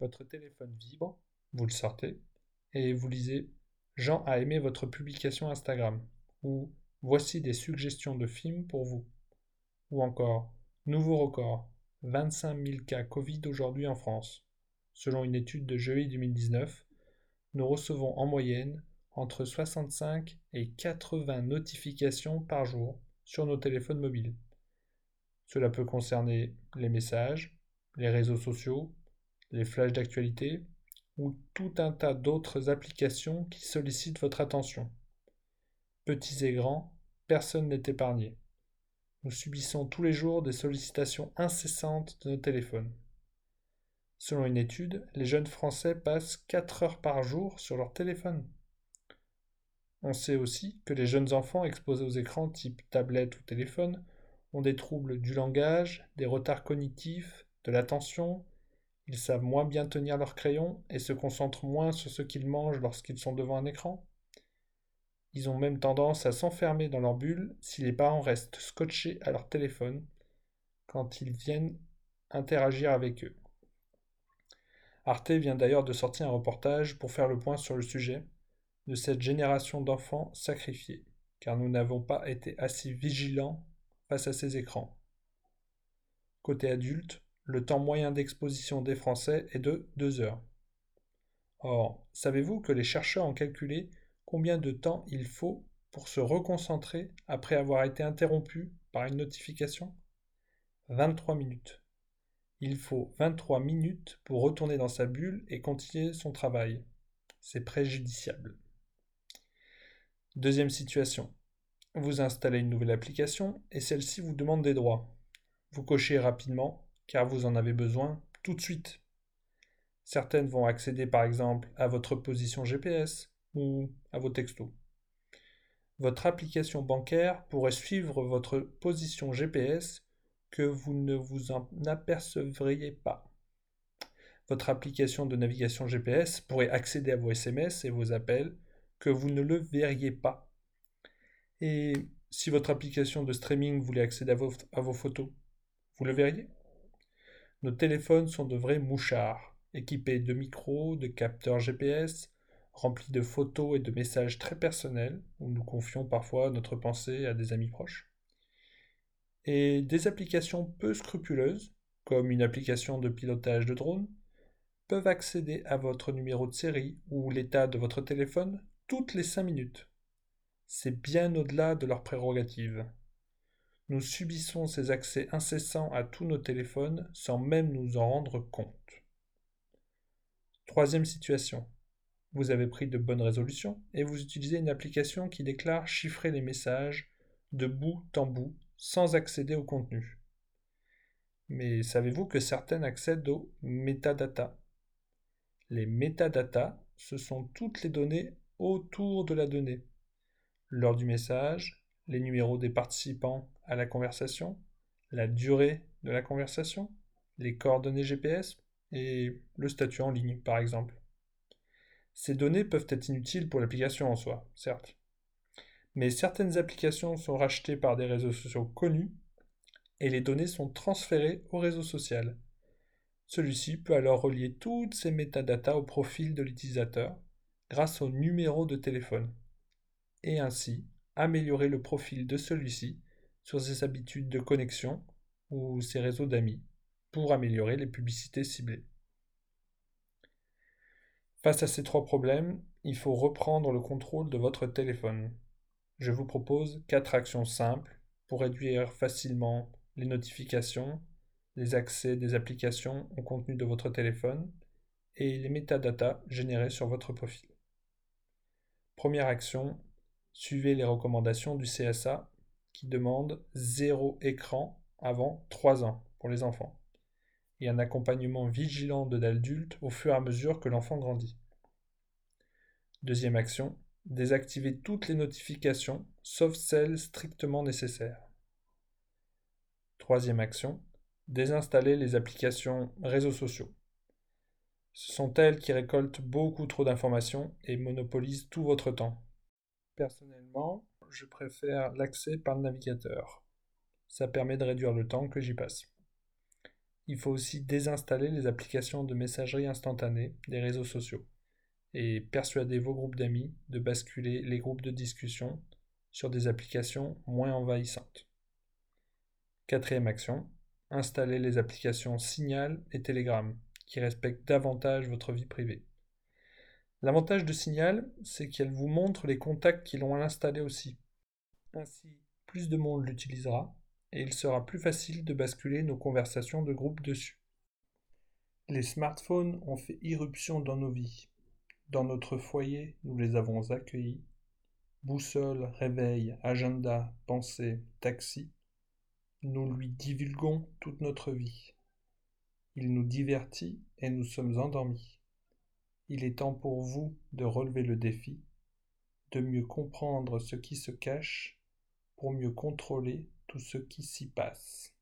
Votre téléphone vibre, vous le sortez, et vous lisez Jean a aimé votre publication Instagram, ou Voici des suggestions de films pour vous, ou encore Nouveau record, 25 000 cas Covid aujourd'hui en France. Selon une étude de juillet 2019, nous recevons en moyenne entre 65 et 80 notifications par jour sur nos téléphones mobiles. Cela peut concerner les messages, les réseaux sociaux, les flashs d'actualité ou tout un tas d'autres applications qui sollicitent votre attention. Petits et grands, personne n'est épargné. Nous subissons tous les jours des sollicitations incessantes de nos téléphones. Selon une étude, les jeunes Français passent 4 heures par jour sur leur téléphone. On sait aussi que les jeunes enfants exposés aux écrans type tablette ou téléphone ont des troubles du langage, des retards cognitifs, de l'attention, ils savent moins bien tenir leur crayon et se concentrent moins sur ce qu'ils mangent lorsqu'ils sont devant un écran. Ils ont même tendance à s'enfermer dans leur bulle si les parents restent scotchés à leur téléphone quand ils viennent interagir avec eux. Arte vient d'ailleurs de sortir un reportage pour faire le point sur le sujet de cette génération d'enfants sacrifiés, car nous n'avons pas été assez vigilants face à ces écrans. Côté adulte, le temps moyen d'exposition des Français est de 2 heures. Or, savez-vous que les chercheurs ont calculé combien de temps il faut pour se reconcentrer après avoir été interrompu par une notification? 23 minutes. Il faut 23 minutes pour retourner dans sa bulle et continuer son travail. C'est préjudiciable. Deuxième situation. Vous installez une nouvelle application et celle-ci vous demande des droits. Vous cochez rapidement car vous en avez besoin tout de suite. Certaines vont accéder par exemple à votre position GPS ou à vos textos. Votre application bancaire pourrait suivre votre position GPS que vous ne vous en apercevriez pas. Votre application de navigation GPS pourrait accéder à vos SMS et vos appels que vous ne le verriez pas. Et si votre application de streaming voulait accéder à vos, photos, vous le verriez? Nos téléphones sont de vrais mouchards, équipés de micros, de capteurs GPS, remplis de photos et de messages très personnels, où nous confions parfois notre pensée à des amis proches. Et des applications peu scrupuleuses, comme une application de pilotage de drone, peuvent accéder à votre numéro de série ou l'état de votre téléphone toutes les cinq minutes. C'est bien au-delà de leurs prérogatives. Nous subissons ces accès incessants à tous nos téléphones sans même nous en rendre compte. Troisième situation. Vous avez pris de bonnes résolutions et vous utilisez une application qui déclare chiffrer les messages de bout en bout sans accéder au contenu. Mais savez-vous que certaines accèdent aux métadatas Les métadatas, ce sont toutes les données autour de la donnée. L'heure du message, les numéros des participants à la conversation, la durée de la conversation, les coordonnées GPS et le statut en ligne, par exemple. Ces données peuvent être inutiles pour l'application en soi, certes. Mais certaines applications sont rachetées par des réseaux sociaux connus et les données sont transférées au réseau social. Celui-ci peut alors relier toutes ces métadatas au profil de l'utilisateur grâce au numéro de téléphone et ainsi améliorer le profil de celui-ci sur ses habitudes de connexion ou ses réseaux d'amis pour améliorer les publicités ciblées. Face à ces trois problèmes, il faut reprendre le contrôle de votre téléphone. Je vous propose quatre actions simples pour réduire facilement les notifications, les accès des applications au contenu de votre téléphone et les métadatas générés sur votre profil. Première action, suivez les recommandations du CSA qui demande zéro écran avant 3 ans pour les enfants et un accompagnement vigilant de l'adulte au fur et à mesure que l'enfant grandit. Deuxième action, désactiver toutes les notifications, sauf celles strictement nécessaires. Troisième action, désinstaller les applications réseaux sociaux. Ce sont elles qui récoltent beaucoup trop d'informations et monopolisent tout votre temps. Personnellement, je préfère l'accès par le navigateur. Ça permet de réduire le temps que j'y passe. il faut aussi désinstaller les applications de messagerie instantanée des réseaux sociaux et persuader vos groupes d'amis de basculer les groupes de discussion sur des applications moins envahissantes. Quatrième action, installer les applications Signal et Telegram qui respectent davantage votre vie privée. L'avantage de Signal, c'est qu'elle vous montre les contacts qui l'ont installé aussi. Ainsi, plus de monde l'utilisera et il sera plus facile de basculer nos conversations de groupe dessus. Les smartphones ont fait irruption dans nos vies. Dans notre foyer, nous les avons accueillis. Boussole, réveil, agenda, pensée, taxi. Nous lui divulguons toute notre vie. Il nous divertit et nous sommes endormis. Il est temps pour vous de relever le défi, de mieux comprendre ce qui se cache pour mieux contrôler tout ce qui s'y passe.